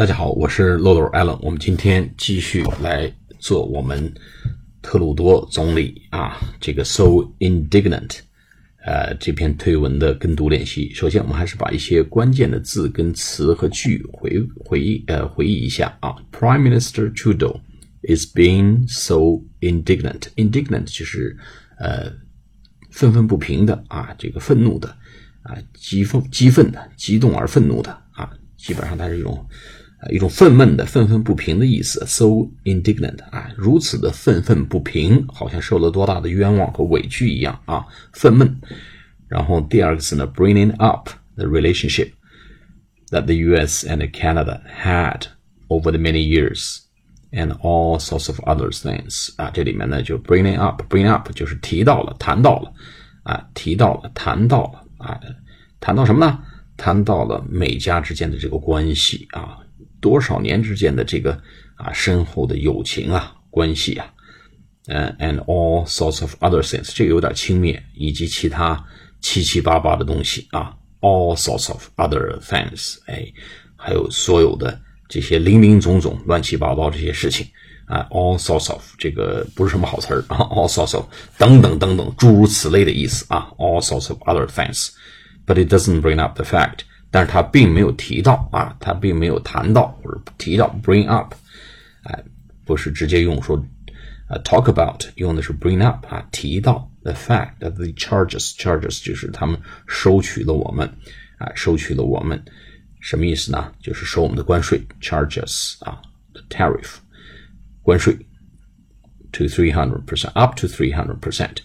大家好，我是漏斗 Allen。我们今天继续来做我们特鲁多总理啊这个 so indignant 呃这篇推文的跟读练习。首先，我们还是把一些关键的字跟词和句回回忆呃回忆一下啊。Prime Minister Trudeau is being so indignant. Indignant 就是呃愤愤不平的啊，这个愤怒的啊，激愤激愤的，激动而愤怒的啊，基本上它是一种。啊，一种愤懑的、愤愤不平的意思，so indignant 啊，如此的愤愤不平，好像受了多大的冤枉和委屈一样啊，愤懑。然后第二个词呢，bringing up the relationship that the U.S. and Canada had over the many years and all sorts of other things 啊，这里面呢就 bringing up，bring up 就是提到了、谈到了啊，提到了、谈到了啊，谈到什么呢？谈到了美加之间的这个关系啊。多少年之间的这个啊深厚的友情啊关系啊，嗯，and all sorts of other things，这个有点轻蔑，以及其他七七八八的东西啊，all sorts of other things，哎，还有所有的这些零零总总、乱七八糟这些事情啊，all sorts of 这个不是什么好词儿啊，all sorts of 等等等等诸如此类的意思啊，all sorts of other things，but it doesn't bring up the fact。但是他并没有提到啊，他并没有谈到或者提到 bring up，哎，不是直接用说啊 talk about，用的是 bring up 啊，提到 the fact that the charges charges 就是他们收取了我们啊，收取了我们什么意思呢？就是收我们的关税 charges 啊，the tariff 关税 to three hundred percent up to three hundred percent，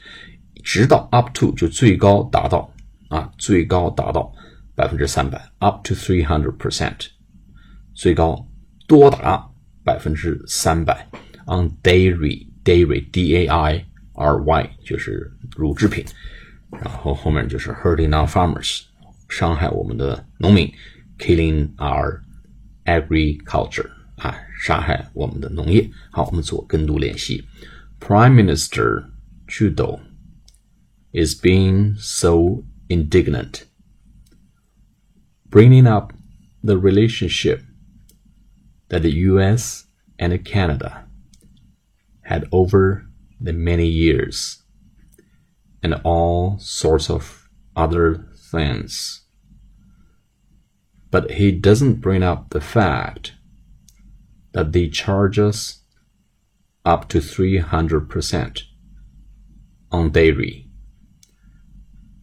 直到 up to 就最高达到啊，最高达到。百分之三百，up to three hundred percent，最高多达百分之三百。on dairy dairy d a i r y 就是乳制品，然后后面就是 hurting our farmers，伤害我们的农民，killing our agriculture 啊，杀害我们的农业。好，我们做跟读练习。Prime Minister Trudeau is being so indignant bringing up the relationship that the US and Canada had over the many years and all sorts of other things. But he doesn't bring up the fact that they charge us up to 300% on dairy,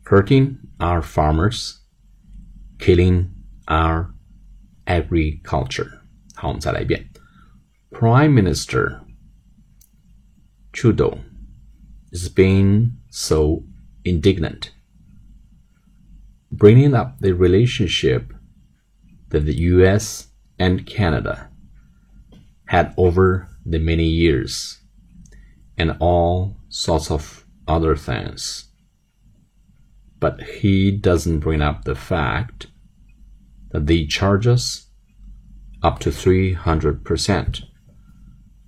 hurting our farmers killing our agriculture. 好，我们再来一遍。Prime Minister Trudeau is being so indignant, bringing up the relationship that the U.S. and Canada had over the many years, and all sorts of other things. But he doesn't bring up the fact that they charge us up to 300%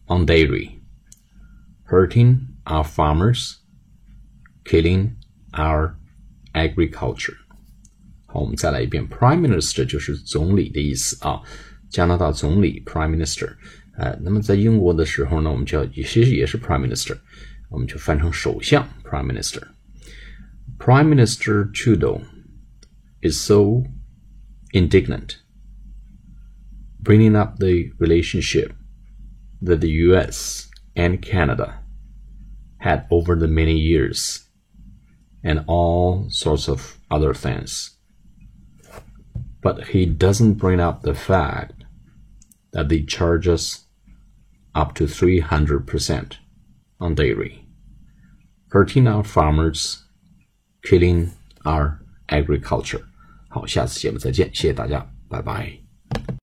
on dairy, hurting our farmers, killing our agriculture. 好，我们再来一遍，Prime Minister 就是总理的意思啊，加拿大总理 Prime Minister。呃，那么在英国的时候呢，我们叫其实也是 Prime Minister，我们就翻成首相 Prime Minister。Prime Minister Trudeau is so indignant, bringing up the relationship that the US and Canada had over the many years and all sorts of other things. But he doesn't bring up the fact that they charge us up to 300% on dairy, hurting our farmers, killing our agriculture. 好，下次节目再见，谢谢大家，拜拜。